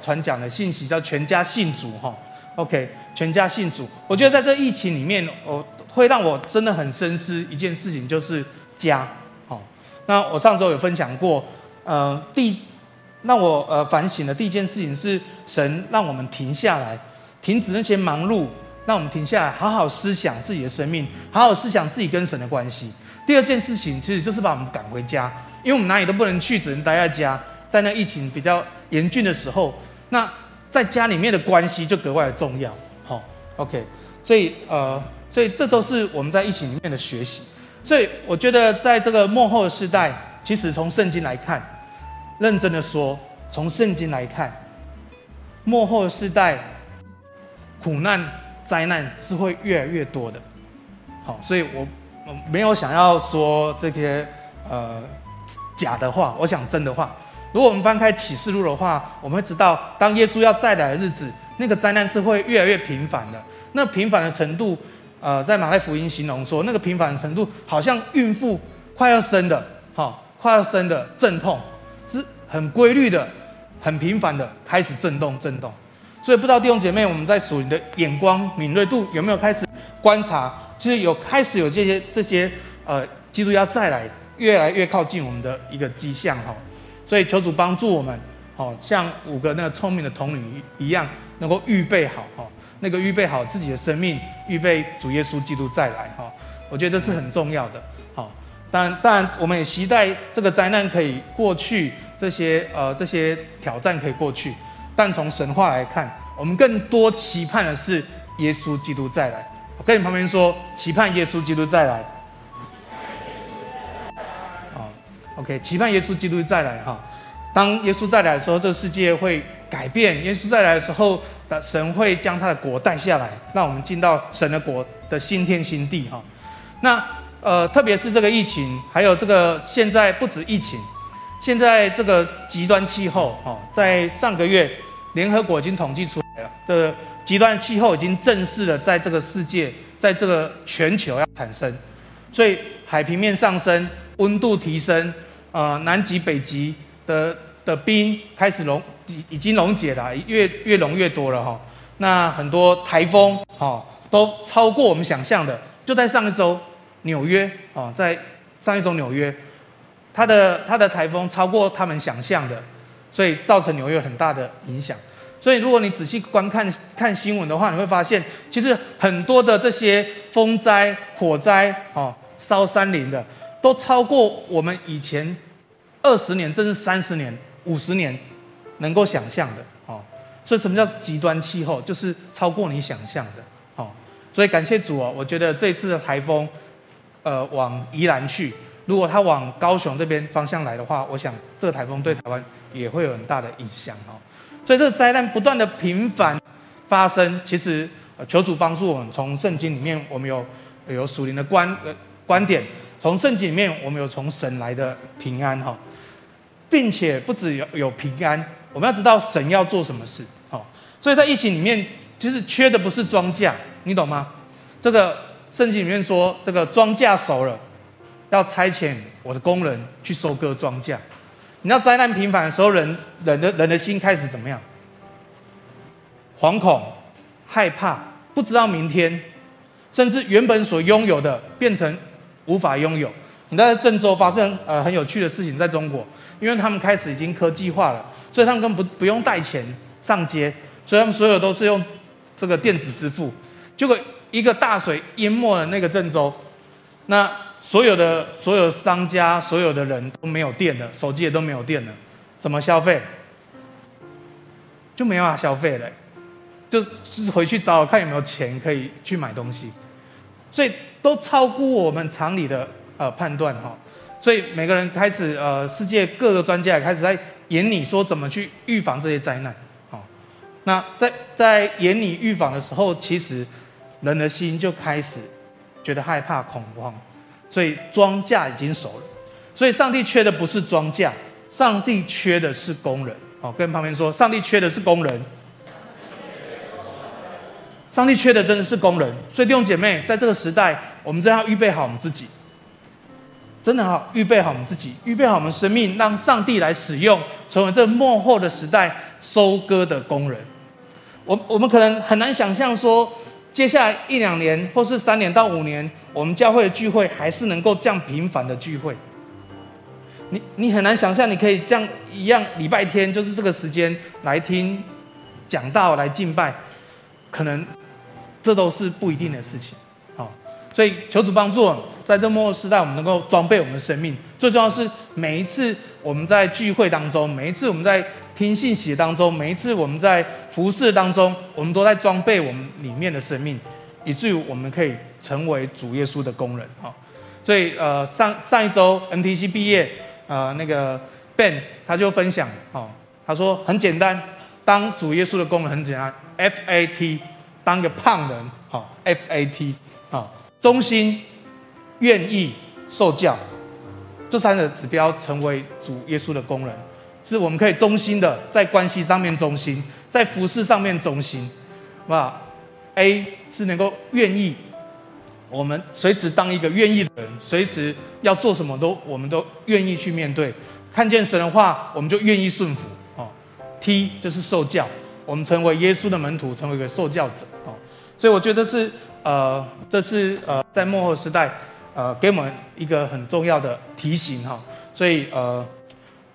传讲的信息，叫全家信主哈。OK，全家信主。我觉得在这疫情里面，我会让我真的很深思一件事情，就是家。好，那我上周有分享过，呃，第让我呃反省的第一件事情是，神让我们停下来，停止那些忙碌，让我们停下来，好好思想自己的生命，好好思想自己跟神的关系。第二件事情其实就是把我们赶回家，因为我们哪里都不能去，只能待在家。在那疫情比较严峻的时候，那在家里面的关系就格外的重要。好，OK，所以呃，所以这都是我们在疫情里面的学习。所以我觉得，在这个末后的时代，其实从圣经来看，认真的说，从圣经来看，末后的时代，苦难、灾难是会越来越多的。好，所以我我没有想要说这些呃假的话，我想真的话。如果我们翻开启示录的话，我们会知道，当耶稣要再来的日子，那个灾难是会越来越频繁的。那频繁的程度，呃，在马太福音形容说，那个频繁的程度，好像孕妇快要生的，哈，快要生的阵痛，是很规律的、很频繁的开始震动、震动。所以，不知道弟兄姐妹，我们在属灵的眼光敏锐度有没有开始观察，就是有开始有这些这些呃，基督要再来，越来越靠近我们的一个迹象，哈。所以求主帮助我们，好像五个那个聪明的童女一样，能够预备好哈，那个预备好自己的生命，预备主耶稣基督再来哈。我觉得这是很重要的。好，当然当然我们也期待这个灾难可以过去，这些呃这些挑战可以过去。但从神话来看，我们更多期盼的是耶稣基督再来。我跟你旁边说，期盼耶稣基督再来。OK，期盼耶稣基督再来哈。当耶稣再来的时候，这个世界会改变。耶稣再来的时候，神会将他的国带下来，让我们进到神的国的新天新地哈。那呃，特别是这个疫情，还有这个现在不止疫情，现在这个极端气候哈，在上个月联合国已经统计出来了，这极端气候已经正式的在这个世界，在这个全球要产生，所以海平面上升，温度提升。呃，南极、北极的的冰开始溶，已已经溶解了，越越溶越多了哈。那很多台风哈都超过我们想象的。就在上一周，纽约啊，在上一周纽约，它的它的台风超过他们想象的，所以造成纽约很大的影响。所以如果你仔细观看看新闻的话，你会发现，其实很多的这些风灾、火灾啊，烧山林的，都超过我们以前。二十年，甚至三十年、五十年，能够想象的哦。所以，什么叫极端气候？就是超过你想象的哦。所以，感谢主哦。我觉得这次的台风，呃，往宜兰去，如果它往高雄这边方向来的话，我想这个台风对台湾也会有很大的影响哦。所以，这个灾难不断的频繁发生，其实求主帮助我们，从圣经里面我们有有属灵的观呃观点，从圣经里面我们有从神来的平安哈。并且不只有有平安，我们要知道神要做什么事，好，所以在疫情里面，其实缺的不是庄稼，你懂吗？这个圣经里面说，这个庄稼熟了，要差遣我的工人去收割庄稼。你知道灾难频繁的时候，人人的人的心开始怎么样？惶恐、害怕，不知道明天，甚至原本所拥有的变成无法拥有。你在郑州发生呃很有趣的事情，在中国。因为他们开始已经科技化了，所以他们根本不不用带钱上街，所以他们所有都是用这个电子支付。结果一个大水淹没了那个郑州，那所有的所有商家、所有的人都没有电了，手机也都没有电了，怎么消费？就没办法消费了，就是回去找找看有没有钱可以去买东西，所以都超乎我们常理的呃判断哈。所以每个人开始，呃，世界各个专家也开始在研拟说怎么去预防这些灾难。好，那在在研拟预防的时候，其实人的心就开始觉得害怕、恐慌。所以庄稼已经熟了，所以上帝缺的不是庄稼，上帝缺的是工人。好，跟旁边说，上帝缺的是工人。上帝缺的真的是工人。所以弟兄姐妹，在这个时代，我们真要预备好我们自己。真的好预备好我们自己，预备好我们生命，让上帝来使用，成为这末后的时代收割的工人。我我们可能很难想象说，接下来一两年或是三年到五年，我们教会的聚会还是能够这样频繁的聚会。你你很难想象，你可以这样一样礼拜天就是这个时间来听讲道来敬拜，可能这都是不一定的事情。所以求主帮助，在这末后时代，我们能够装备我们的生命。最重要是每一次我们在聚会当中，每一次我们在听信息当中，每一次我们在服侍当中，我们都在装备我们里面的生命，以至于我们可以成为主耶稣的工人。哈，所以呃，上上一周 NTC 毕业，呃，那个 Ben 他就分享，哦，他说很简单，当主耶稣的工人很简单，FAT，当个胖人，好，FAT，忠心、愿意、受教。这三个指标成为主耶稣的工人，是我们可以忠心的，在关系上面忠心，在服事上面忠心，那，A 是能够愿意，我们随时当一个愿意的人，随时要做什么都我们都愿意去面对，看见神的话我们就愿意顺服，哦，T 就是受教，我们成为耶稣的门徒，成为一个受教者，哦，所以我觉得是呃，这是呃在末后时代。呃，给我们一个很重要的提醒哈，所以呃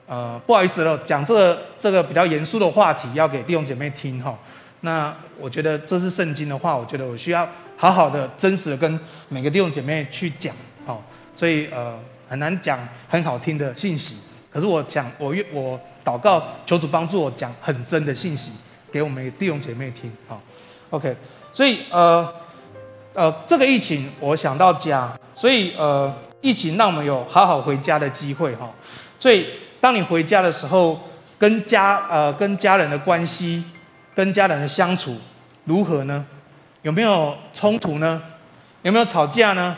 呃，不好意思了，讲这个这个比较严肃的话题要给弟兄姐妹听哈。那我觉得这是圣经的话，我觉得我需要好好的、真实的跟每个弟兄姐妹去讲哈。所以呃，很难讲很好听的信息，可是我讲我愿我祷告求主帮助我讲很真的信息给我们弟兄姐妹听哈。OK，所以呃。呃，这个疫情我想到家，所以呃，疫情让我们有好好回家的机会哈。所以当你回家的时候，跟家呃跟家人的关系，跟家人的相处如何呢？有没有冲突呢？有没有吵架呢？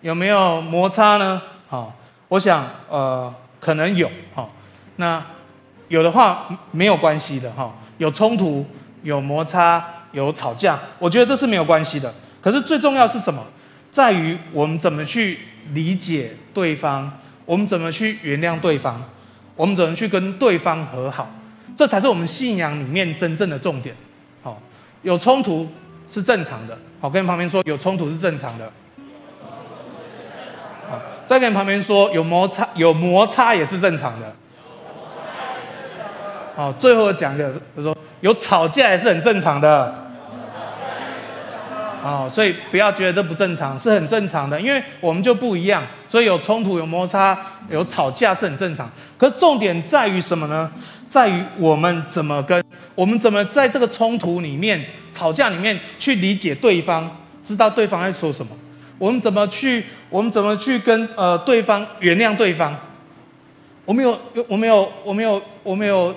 有没有摩擦呢？好，我想呃可能有哈。那有的话没有关系的哈，有冲突、有摩擦、有吵架，我觉得这是没有关系的。可是最重要是什么？在于我们怎么去理解对方，我们怎么去原谅对方，我们怎么去跟对方和好，这才是我们信仰里面真正的重点。好，有冲突是正常的。好，跟旁边说有冲突是正常的。好，再跟旁边说有摩擦，有摩擦也是正常的。好，最后讲的就是说有吵架也是很正常的。哦，所以不要觉得这不正常，是很正常的，因为我们就不一样，所以有冲突、有摩擦、有吵架是很正常。可是重点在于什么呢？在于我们怎么跟，我们怎么在这个冲突里面、吵架里面去理解对方，知道对方在说什么？我们怎么去，我们怎么去跟呃对方原谅对方？我们有有我们有我们有我们有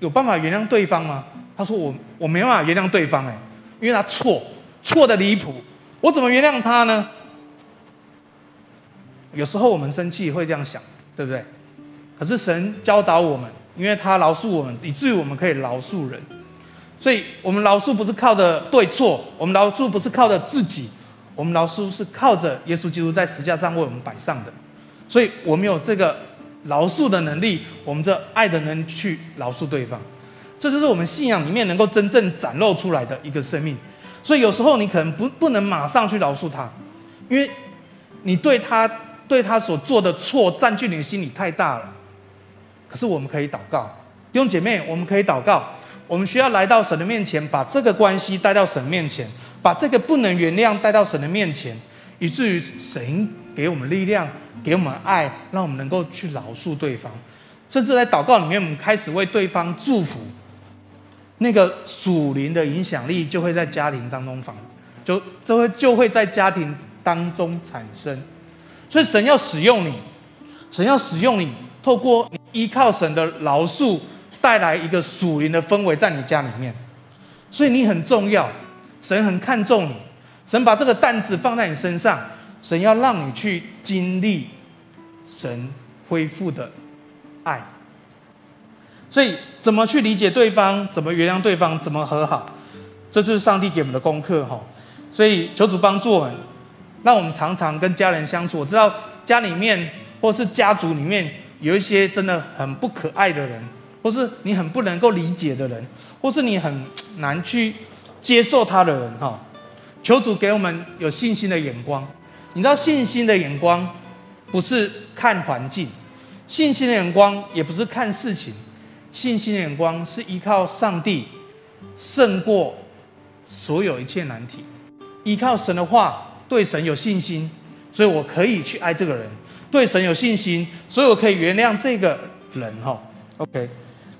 有办法原谅对方吗？他说我我没办法原谅对方，哎。因为他错，错的离谱，我怎么原谅他呢？有时候我们生气会这样想，对不对？可是神教导我们，因为他饶恕我们，以至于我们可以饶恕人。所以，我们饶恕不是靠着对错，我们饶恕不是靠着自己，我们饶恕是靠着耶稣基督在十字架上为我们摆上的。所以我们有这个饶恕的能力，我们这爱的能力去饶恕对方。这就是我们信仰里面能够真正展露出来的一个生命，所以有时候你可能不不能马上去饶恕他，因为你对他对他所做的错占据你的心里太大了。可是我们可以祷告，弟兄姐妹，我们可以祷告，我们需要来到神的面前，把这个关系带到神面前，把这个不能原谅带到神的面前，以至于神给我们力量，给我们爱，让我们能够去饶恕对方，甚至在祷告里面，我们开始为对方祝福。那个属灵的影响力就会在家庭当中放，就就会就会在家庭当中产生，所以神要使用你，神要使用你，透过依靠神的饶恕，带来一个属灵的氛围在你家里面，所以你很重要，神很看重你，神把这个担子放在你身上，神要让你去经历神恢复的爱。所以，怎么去理解对方？怎么原谅对方？怎么和好？这就是上帝给我们的功课哈。所以，求主帮助我们，让我们常常跟家人相处。我知道家里面或是家族里面有一些真的很不可爱的人，或是你很不能够理解的人，或是你很难去接受他的人，哈，求主给我们有信心的眼光。你知道信心的眼光不是看环境，信心的眼光也不是看事情，信心的眼光是依靠上帝胜过所有一切难题，依靠神的话，对神有信心，所以我可以去爱这个人；对神有信心，所以我可以原谅这个人。哈，OK。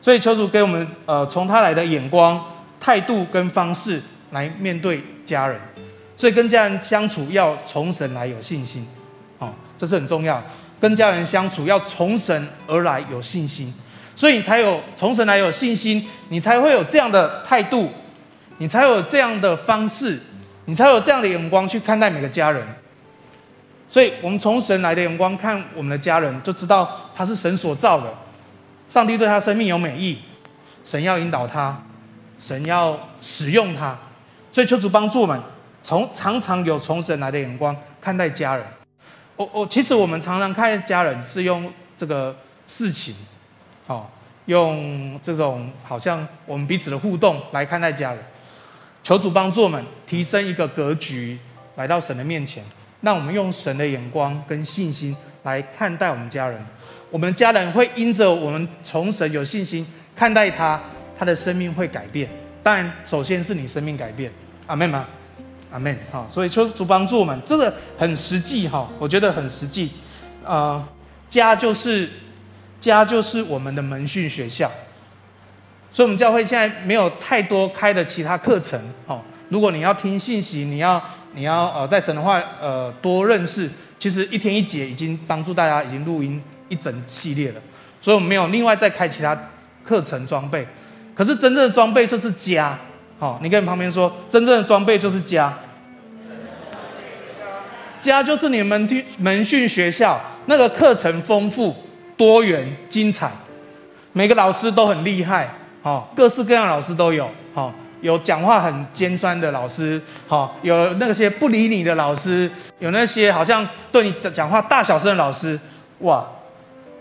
所以求主给我们呃从他来的眼光、态度跟方式来面对家人。所以跟家人相处要从神来有信心，哦，这是很重要。跟家人相处要从神而来有信心，所以你才有从神来有信心，你才会有这样的态度，你才有这样的方式，你才有这样的眼光去看待每个家人。所以我们从神来的眼光看我们的家人，就知道他是神所造的，上帝对他生命有美意，神要引导他，神要使用他，所以求主帮助我们。从常常有从神来的眼光看待家人，我我其实我们常常看家人是用这个事情，哦，用这种好像我们彼此的互动来看待家人。求主帮助我们提升一个格局，来到神的面前，让我们用神的眼光跟信心来看待我们家人。我们家人会因着我们从神有信心看待他，他的生命会改变。但首先是你生命改变，阿们吗？阿门，好，所以求主帮助我们，这个很实际哈，我觉得很实际。呃，家就是家就是我们的门训学校，所以我们教会现在没有太多开的其他课程。哦，如果你要听信息，你要你要呃在神的话呃多认识，其实一天一节已经帮助大家已经录音一整系列了，所以我们没有另外再开其他课程装备。可是真正的装备就是家。好，你跟你旁边说，真正的装备就是家。家就是你们的门训学校，那个课程丰富、多元、精彩，每个老师都很厉害，好，各式各样老师都有，好，有讲话很尖酸的老师，好，有那些不理你的老师，有那些好像对你的讲话大小声的老师，哇，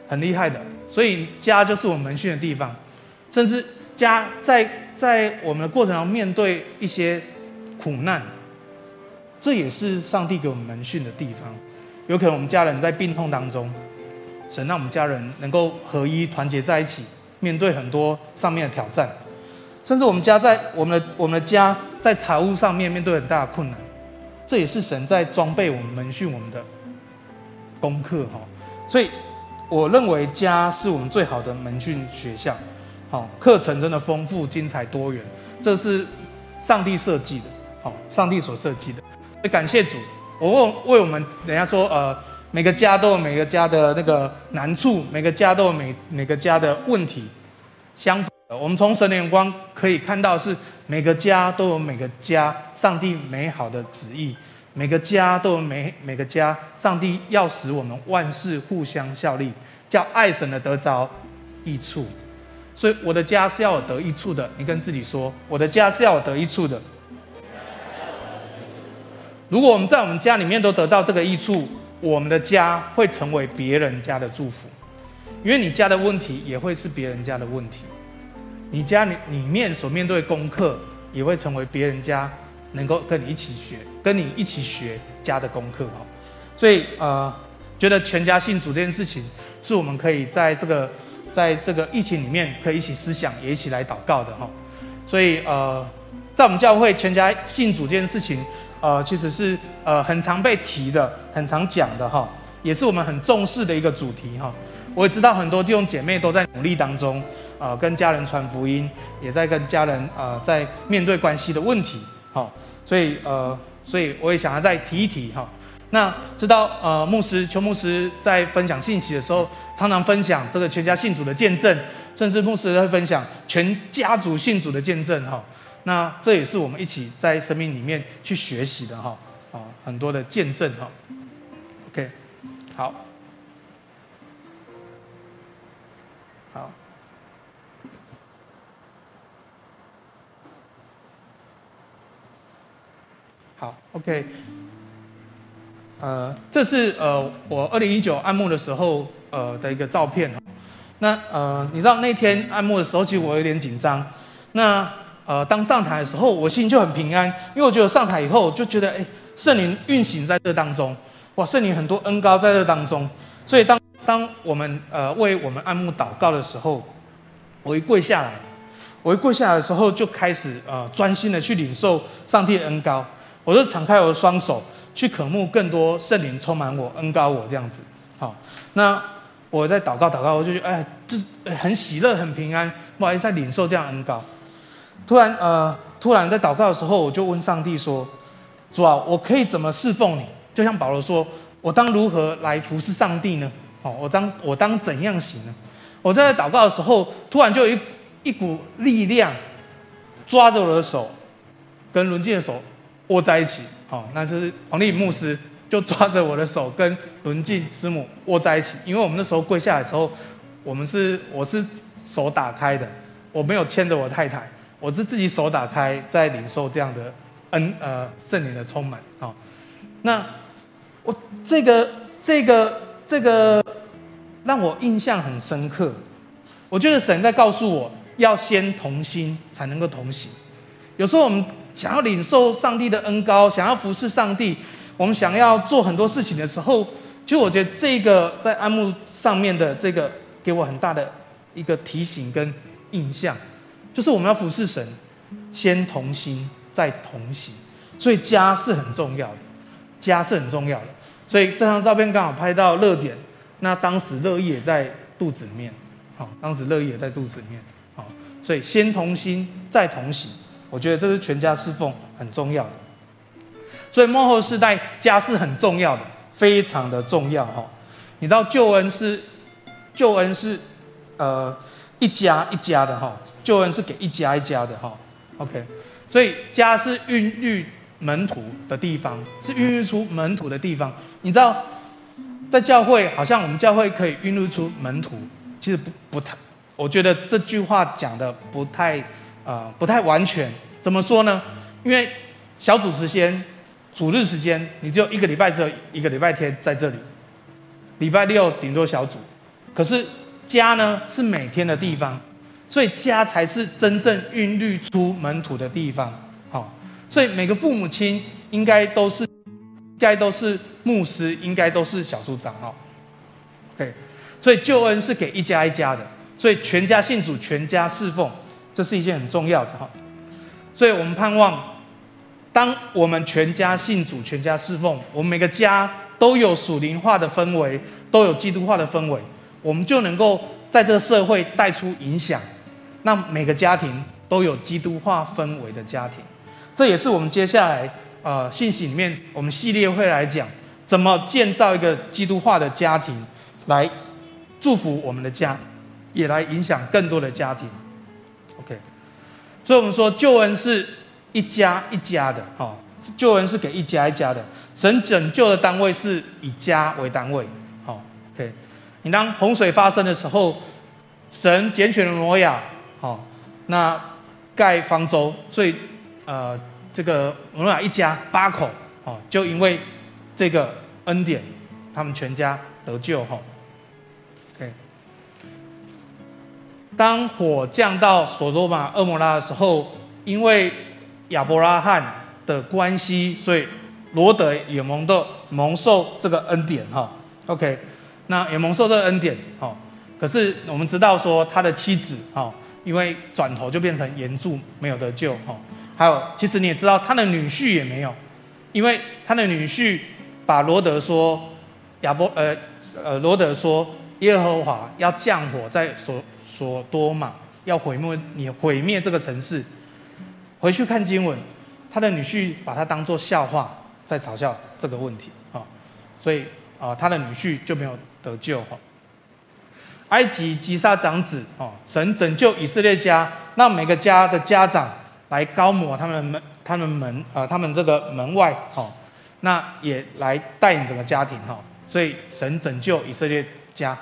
很厉害的。所以家就是我们门训的地方，甚至家在。在我们的过程中面对一些苦难，这也是上帝给我们门训的地方。有可能我们家人在病痛当中，神让我们家人能够合一团结在一起，面对很多上面的挑战。甚至我们家在我们的我们的家在财务上面面对很大的困难，这也是神在装备我们门训我们的功课哈。所以我认为家是我们最好的门训学校。好，课程真的丰富、精彩、多元，这是上帝设计的，好，上帝所设计的。感谢主，我问为我们人家说，呃，每个家都有每个家的那个难处，每个家都有每每个家的问题。相反，我们从神的眼光可以看到，是每个家都有每个家上帝美好的旨意，每个家都有每每个家上帝要使我们万事互相效力，叫爱神的得着益处。所以我的家是要有得益处的，你跟自己说，我的家是要有得益处的。如果我们在我们家里面都得到这个益处，我们的家会成为别人家的祝福，因为你家的问题也会是别人家的问题，你家里里面所面对功课也会成为别人家能够跟你一起学，跟你一起学家的功课哈。所以呃，觉得全家信主这件事情，是我们可以在这个。在这个疫情里面，可以一起思想，也一起来祷告的哈。所以呃，在我们教会全家信主这件事情，呃，其实是呃很常被提的，很常讲的哈，也是我们很重视的一个主题哈。我也知道很多弟兄姐妹都在努力当中，呃，跟家人传福音，也在跟家人呃在面对关系的问题，好，所以呃，所以我也想要再提一提哈。那知道呃，牧师邱牧师在分享信息的时候，常常分享这个全家信主的见证，甚至牧师会分享全家族信主的见证哈。那这也是我们一起在生命里面去学习的哈，啊，很多的见证哈。OK，好，好，好，OK。呃，这是呃我二零一九按摩的时候呃的一个照片。那呃，你知道那天按摩的时候，其实我有点紧张。那呃，当上台的时候，我心就很平安，因为我觉得上台以后，就觉得哎，圣灵运行在这当中，哇，圣灵很多恩高在这当中。所以当当我们呃为我们按牧祷告的时候，我一跪下来，我一跪下来的时候，就开始呃专心的去领受上帝的恩高，我就敞开我的双手，去渴慕更多圣灵充满我，恩高我这样子。好，那。我在祷告祷告，我就觉得哎，这很喜乐，很平安，不好意思，在领受这样恩高。突然呃，突然在祷告的时候，我就问上帝说：“主啊，我可以怎么侍奉你？”就像保罗说：“我当如何来服侍上帝呢？”哦，我当我当怎样行呢？我在祷告的时候，突然就有一一股力量抓着我的手，跟伦静的手握在一起。哦，那就是黄立牧师。就抓着我的手跟伦静师母握在一起，因为我们那时候跪下来的时候，我们是我是手打开的，我没有牵着我太太，我是自己手打开在领受这样的恩呃圣灵的充满啊、那我这个这个这个让我印象很深刻，我觉得神在告诉我要先同心才能够同行。有时候我们想要领受上帝的恩膏，想要服侍上帝。我们想要做很多事情的时候，其实我觉得这个在安牧上面的这个给我很大的一个提醒跟印象，就是我们要服侍神，先同心再同行，所以家是很重要的，家是很重要的。所以这张照片刚好拍到热点，那当时乐意也在肚子里面，好，当时乐意也在肚子里面，好，所以先同心再同行，我觉得这是全家侍奉很重要的。所以幕后世代家是很重要的，非常的重要哈。你知道救恩是救恩是呃一家一家的哈，救恩是给一家一家的哈。OK，所以家是孕育门徒的地方，是孕育出门徒的地方。你知道在教会，好像我们教会可以孕育出门徒，其实不不太，我觉得这句话讲的不太、呃、不太完全。怎么说呢？因为小组之间。主日时间，你只有一个礼拜，只有一个礼拜天在这里，礼拜六顶多小组。可是家呢，是每天的地方，所以家才是真正孕育出门徒的地方。好，所以每个父母亲应该都是，应该都是牧师，应该都是小组长。哦。对所以救恩是给一家一家的，所以全家信主，全家侍奉，这是一件很重要的哈。所以我们盼望。当我们全家信主、全家侍奉，我们每个家都有属灵化的氛围，都有基督化的氛围，我们就能够在这个社会带出影响。那每个家庭都有基督化氛围的家庭，这也是我们接下来呃信息里面我们系列会来讲，怎么建造一个基督化的家庭，来祝福我们的家，也来影响更多的家庭。OK，所以我们说救恩是。一家一家的，哈，救恩是给一家一家的。神拯救的单位是以家为单位，你当洪水发生的时候，神拣选了挪亚，好，那盖方舟，所以呃，这个挪亚一家八口，哦，就因为这个恩典，他们全家得救，哈，OK。当火降到所多玛、厄摩拉的时候，因为亚伯拉罕的关系，所以罗德也蒙的蒙受这个恩典哈。OK，那也蒙受这个恩典哈。可是我们知道说他的妻子哈，因为转头就变成盐柱，没有得救哈。还有，其实你也知道他的女婿也没有，因为他的女婿把罗德说亚伯呃呃罗德说耶和华要降火在所所多玛，要毁灭你毁灭这个城市。回去看经文，他的女婿把他当作笑话，在嘲笑这个问题啊，所以啊，他的女婿就没有得救哈。埃及击杀长子哦，神拯救以色列家，让每个家的家长来高抹他们门，他们门啊，他们这个门外哈，那也来带领整个家庭哈，所以神拯救以色列家。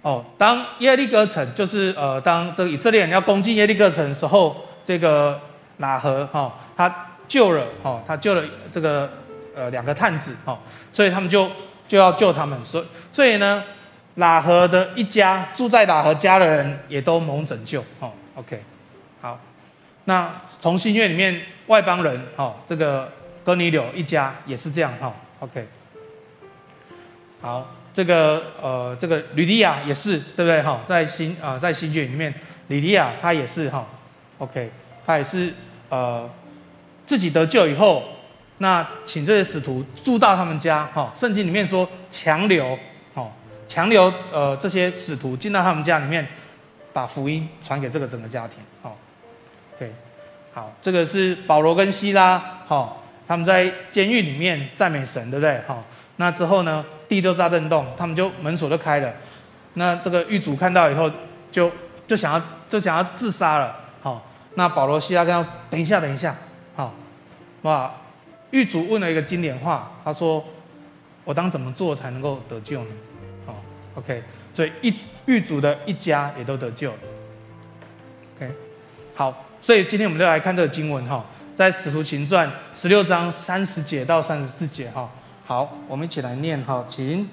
哦，当耶利哥城就是呃，当这个以色列人要攻进耶利哥城的时候，这个喇合哈、哦，他救了哈、哦，他救了这个呃两个探子哦，所以他们就就要救他们，所以所以呢，喇合的一家住在喇合家的人也都蒙拯救哦。OK，好，那从新约里面外邦人哦，这个哥尼流一家也是这样哈、哦。OK，好，这个呃这个吕底亚也是对不对哈、哦？在新啊、呃、在新约里面，吕底亚他也是哈、哦。OK，他也是呃自己得救以后，那请这些使徒住到他们家哈。圣经里面说强留哦，强留呃这些使徒进到他们家里面。把福音传给这个整个家庭，好，OK，好，这个是保罗跟西拉，好，他们在监狱里面赞美神，对不对？好，那之后呢，地就在震动，他们就门锁就开了，那这个狱主看到以后就，就想要就想要自杀了，好，那保罗西拉跟他等一下，等一下，好，哇，狱主问了一个经典话，他说：“我当怎么做才能够得救呢？”哦，OK。所以一狱主的一家也都得救了。OK，好，所以今天我们就来看这个经文哈，在《使徒行传》十六章三十节到三十四节哈。好，我们一起来念哈，请。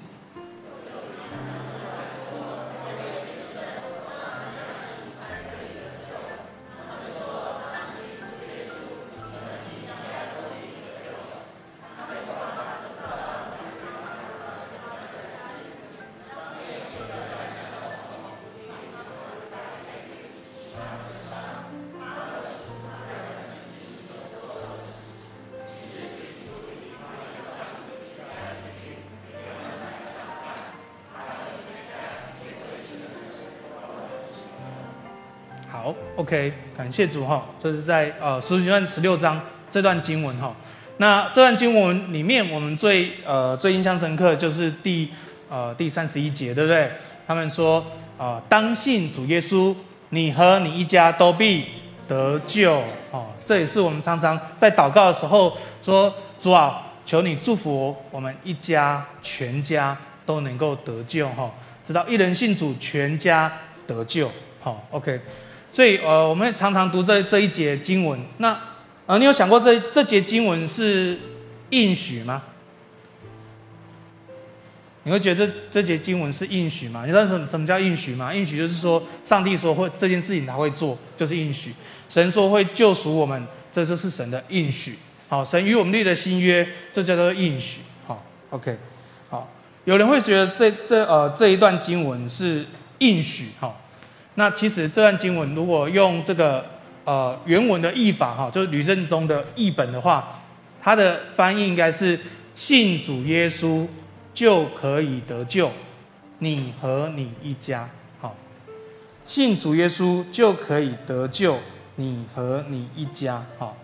，OK，感谢主哈，这是在呃使徒行传十六章这段经文哈。那这段经文里面，我们最呃最印象深刻就是第呃第三十一节，对不对？他们说啊、当信主耶稣，你和你一家都必得救哦。这也是我们常常在祷告的时候说，主啊，求你祝福我们一家全家都能够得救哈，直到一人信主，全家得救。好，OK。所以，呃，我们常常读这这一节经文。那，呃，你有想过这这节经文是应许吗？你会觉得这节经文是应许吗？你知道什么什么叫应许吗？应许就是说，上帝说会这件事情他会做，就是应许。神说会救赎我们，这就是神的应许。好，神与我们立的新约，这叫做应许。好，OK。好，有人会觉得这这呃这一段经文是应许，哈。那其实这段经文如果用这个呃原文的译法哈，就是吕圣中的译本的话，它的翻译应该是信主耶稣就可以得救，你和你一家。好，信主耶稣就可以得救，你和你一家。好，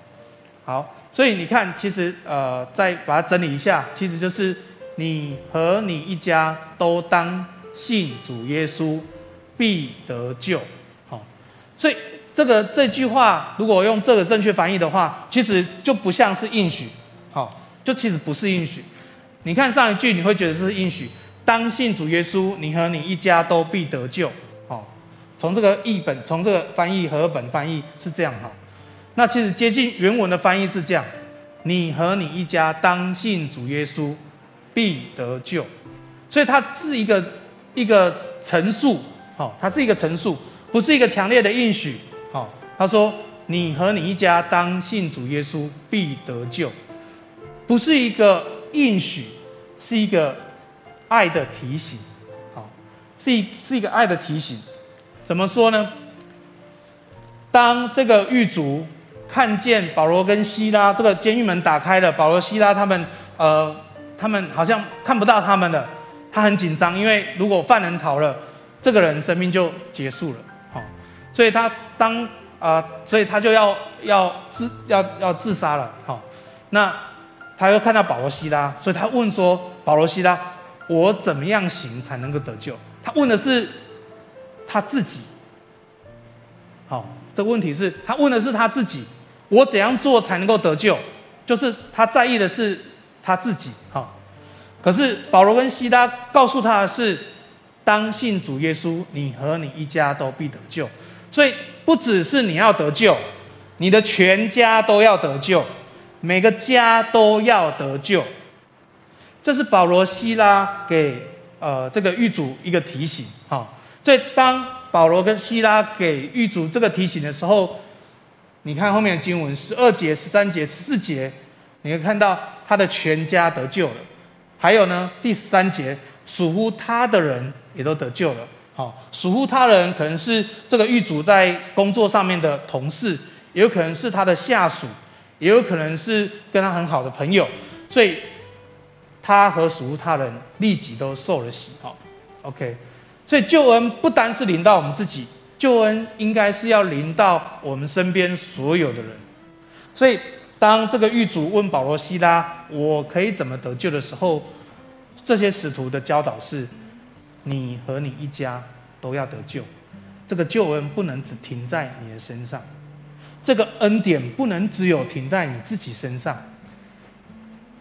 好，所以你看，其实呃再把它整理一下，其实就是你和你一家都当信主耶稣。必得救，好，所以这个这句话如果用这个正确翻译的话，其实就不像是应许，好，就其实不是应许。你看上一句，你会觉得这是应许，当信主耶稣，你和你一家都必得救，好，从这个译本，从这个翻译和本翻译是这样哈。那其实接近原文的翻译是这样，你和你一家当信主耶稣，必得救，所以它是一个一个陈述。好，它是一个陈述，不是一个强烈的应许。好，他说：“你和你一家当信主耶稣，必得救。”不是一个应许，是一个爱的提醒。好，是一是一个爱的提醒。怎么说呢？当这个狱卒看见保罗跟西拉，这个监狱门打开了，保罗、西拉他们，呃，他们好像看不到他们了，他很紧张，因为如果犯人逃了。这个人生命就结束了，好，所以他当啊、所以他就要要自要要自杀了，好，那他又看到保罗西拉，所以他问说：“保罗西拉，我怎么样行才能够得救？”他问的是他自己，好，这个问题是他问的是他自己，我怎样做才能够得救？就是他在意的是他自己，好，可是保罗跟西拉告诉他的是。当信主耶稣，你和你一家都必得救。所以不只是你要得救，你的全家都要得救。每个家都要得救。这是保罗、希拉给呃这个狱主一个提醒。哈，所以当保罗跟希拉给狱主这个提醒的时候，你看后面的经文十二节、十三节、十四节，你会看到他的全家得救了。还有呢，第三节，属乎他的人也都得救了。好，属乎他人可能是这个狱卒在工作上面的同事，也有可能是他的下属，也有可能是跟他很好的朋友，所以。他和属乎他人立即都受了洗，好，OK，所以救恩不单是临到我们自己，救恩应该是要临到我们身边所有的人。所以当这个狱卒问保罗、西拉：“我可以怎么得救？”的时候，这些使徒的教导是：你和你一家都要得救。这个救恩不能只停在你的身上，这个恩典不能只有停在你自己身上。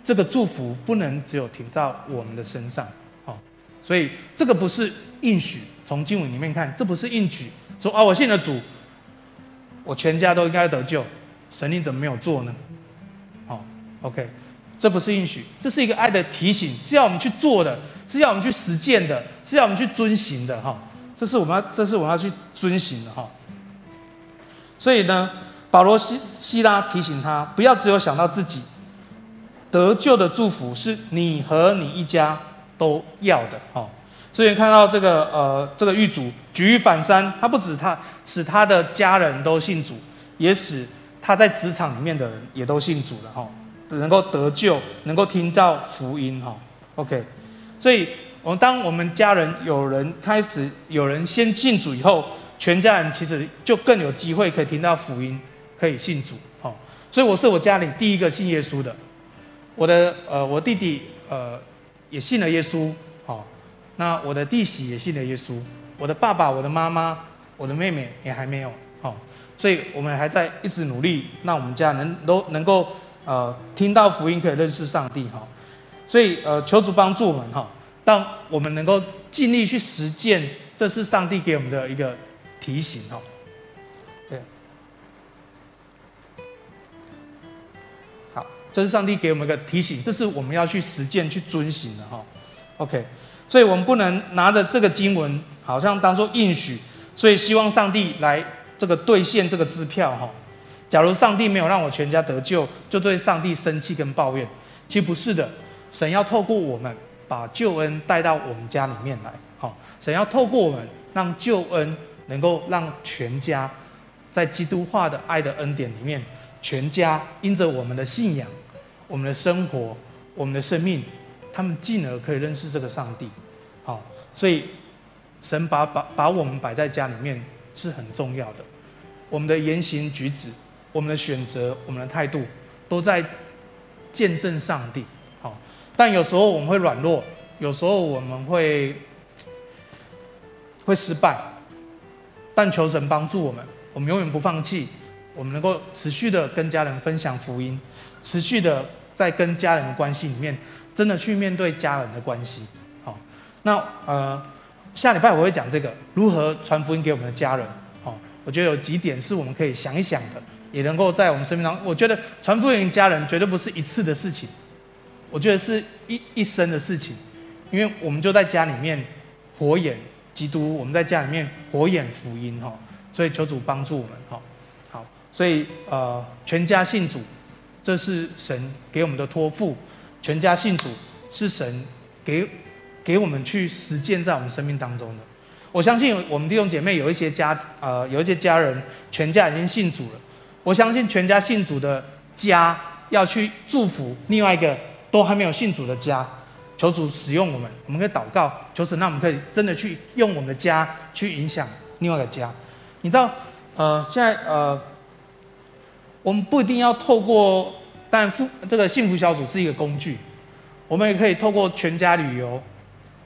这个祝福不能只有停到我们的身上，好，所以这个不是应许。从经文里面看，这不是应许，说啊，我信了主，我全家都应该得救，神你怎么没有做呢？好，OK，这不是应许，这是一个爱的提醒，是要我们去做的，是要我们去实践的，是要我们去遵行的，哈，这是我们要，这是我们要去遵行的，哈。所以呢，保罗西西拉提醒他，不要只有想到自己。得救的祝福是你和你一家都要的，哈。所以看到这个呃，这个狱卒举一反三，他不止他使他的家人都信主，也使他在职场里面的人也都信主了，哈，能够得救，能够听到福音，哈。OK，所以我当我们家人有人开始有人先信主以后，全家人其实就更有机会可以听到福音，可以信主，哈。所以我是我家里第一个信耶稣的。我的呃，我弟弟呃也信了耶稣，好，那我的弟媳也信了耶稣，我的爸爸、我的妈妈、我的妹妹也还没有，好，所以我们还在一直努力，让我们家能都能够呃听到福音，可以认识上帝，哈，所以呃求主帮助我们哈，让我们能够尽力去实践，这是上帝给我们的一个提醒，哈。这是上帝给我们一个提醒，这是我们要去实践、去遵行的哈。OK，所以我们不能拿着这个经文好像当做应许，所以希望上帝来这个兑现这个支票哈。假如上帝没有让我全家得救，就对上帝生气跟抱怨，其实不是的。神要透过我们把救恩带到我们家里面来，好，神要透过我们让救恩能够让全家在基督化的爱的恩典里面，全家因着我们的信仰。我们的生活，我们的生命，他们进而可以认识这个上帝，好，所以神把把把我们摆在家里面是很重要的。我们的言行举止，我们的选择，我们的态度，都在见证上帝。好，但有时候我们会软弱，有时候我们会会失败，但求神帮助我们，我们永远不放弃，我们能够持续的跟家人分享福音，持续的。在跟家人的关系里面，真的去面对家人的关系。好，那呃，下礼拜我会讲这个如何传福音给我们的家人。好，我觉得有几点是我们可以想一想的，也能够在我们生命当中。我觉得传福音家人绝对不是一次的事情，我觉得是一一生的事情，因为我们就在家里面活演基督，我们在家里面活演福音哈。所以求主帮助我们哈。好，所以呃，全家信主。这是神给我们的托付，全家信主是神给给我们去实践在我们生命当中的。我相信我们弟兄姐妹有一些家呃有一些家人全家已经信主了。我相信全家信主的家要去祝福另外一个都还没有信主的家，求主使用我们，我们可以祷告，求神让我们可以真的去用我们的家去影响另外一个家。你知道呃现在呃。我们不一定要透过，但富这个幸福小组是一个工具，我们也可以透过全家旅游，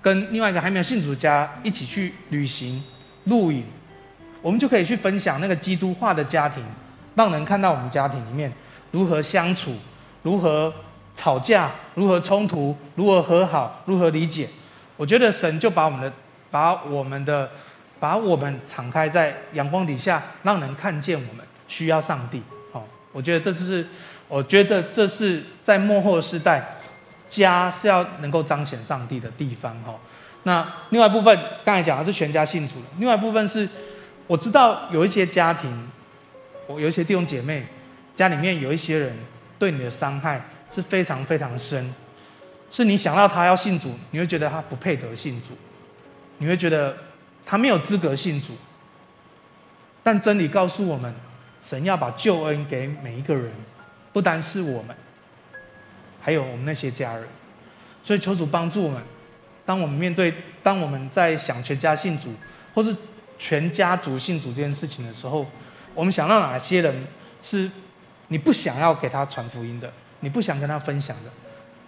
跟另外一个还没有信主家一起去旅行、露营，我们就可以去分享那个基督化的家庭，让人看到我们家庭里面如何相处、如何吵架、如何冲突、如何和好、如何理解。我觉得神就把我们的、把我们的、把我们敞开在阳光底下，让人看见我们需要上帝。好我觉得这就是我觉得这是在末后的世代，家是要能够彰显上帝的地方哈。那另外一部分，刚才讲的是全家信主，另外一部分是，我知道有一些家庭，有一些弟兄姐妹，家里面有一些人对你的伤害是非常非常深，是你想到他要信主，你会觉得他不配得信主，你会觉得他没有资格信主。但真理告诉我们，神要把救恩给每一个人，不单是我们，还有我们那些家人。所以求主帮助我们。当我们面对，当我们在想全家信主，或是全家族信主这件事情的时候，我们想到哪些人是你不想要给他传福音的，你不想跟他分享的？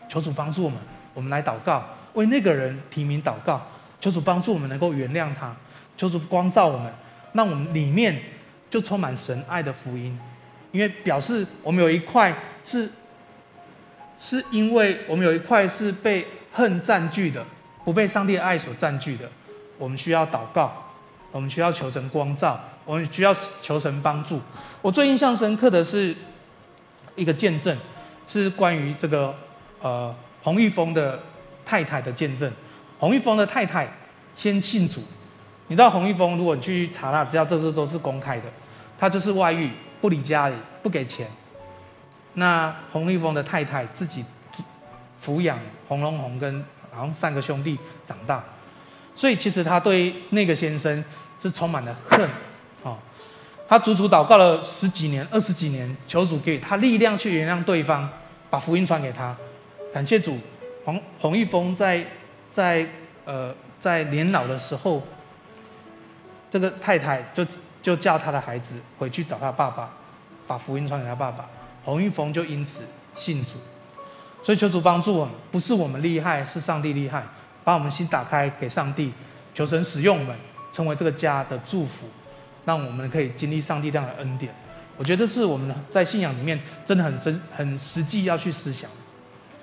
求主帮助我们，我们来祷告，为那个人提名祷告。求主帮助我们能够原谅他，求主光照我们，让我们里面就充满神爱的福音，因为表示我们有一块是，是因为我们有一块是被恨占据的。不被上帝的爱所占据的，我们需要祷告，我们需要求神光照，我们需要求神帮助。我最印象深刻的是一个见证，是关于这个呃洪玉峰的太太的见证。洪玉峰的太太先信主，你知道洪玉峰，如果你去查他资料，这些都是公开的。他就是外遇，不理家里，不给钱。那洪玉峰的太太自己抚养洪龙红跟。然后三个兄弟长大，所以其实他对那个先生是充满了恨，他足足祷告了十几年、二十几年，求主给他力量去原谅对方，把福音传给他。感谢主，洪洪一峰在在呃在年老的时候，这个太太就就叫他的孩子回去找他爸爸，把福音传给他爸爸，洪一峰就因此信主。所以求主帮助我们，不是我们厉害，是上帝厉害。把我们心打开给上帝，求神使用我们，成为这个家的祝福，让我们可以经历上帝这样的恩典。我觉得是我们在信仰里面真的很真、很实际要去思想。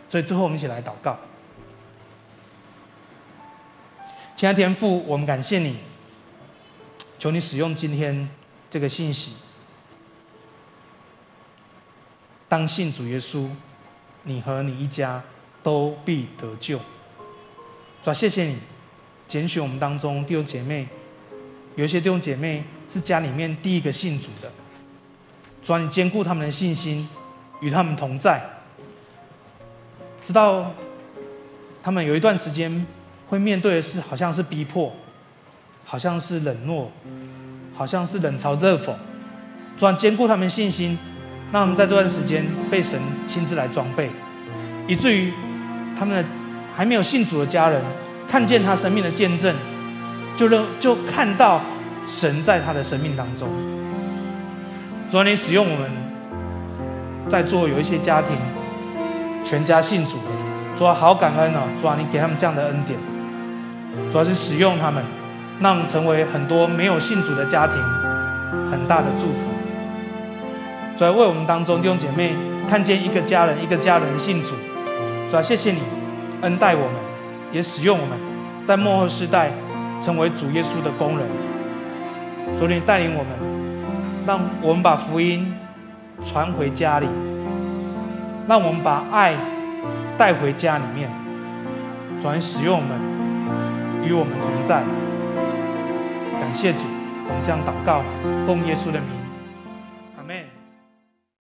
所以最后我们一起来祷告。亲爱的天父，我们感谢你，求你使用今天这个信息，当信主耶稣。你和你一家都必得救。主啊，谢谢你拣选我们当中弟兄姐妹，有些弟兄姐妹是家里面第一个信主的。主啊，你兼顾他们的信心，与他们同在。知道他们有一段时间会面对的是，好像是逼迫，好像是冷落，好像是冷嘲热讽。主啊，兼顾他们信心。那我们在这段时间被神亲自来装备，以至于他们的还没有信主的家人看见他生命的见证，就认就看到神在他的生命当中。主啊，你使用我们，在座有一些家庭全家信主，主啊，好感恩哦！主啊，你给他们这样的恩典，主要是使用他们，让成为很多没有信主的家庭很大的祝福。主要为我们当中弟兄姐妹看见一个家人，一个家人信主，主啊，谢谢你恩待我们，也使用我们，在末后世代成为主耶稣的工人。主你带领我们，让我们把福音传回家里，让我们把爱带回家里面。主使用我们，与我们同在。感谢主，我们将祷告，奉耶稣的名，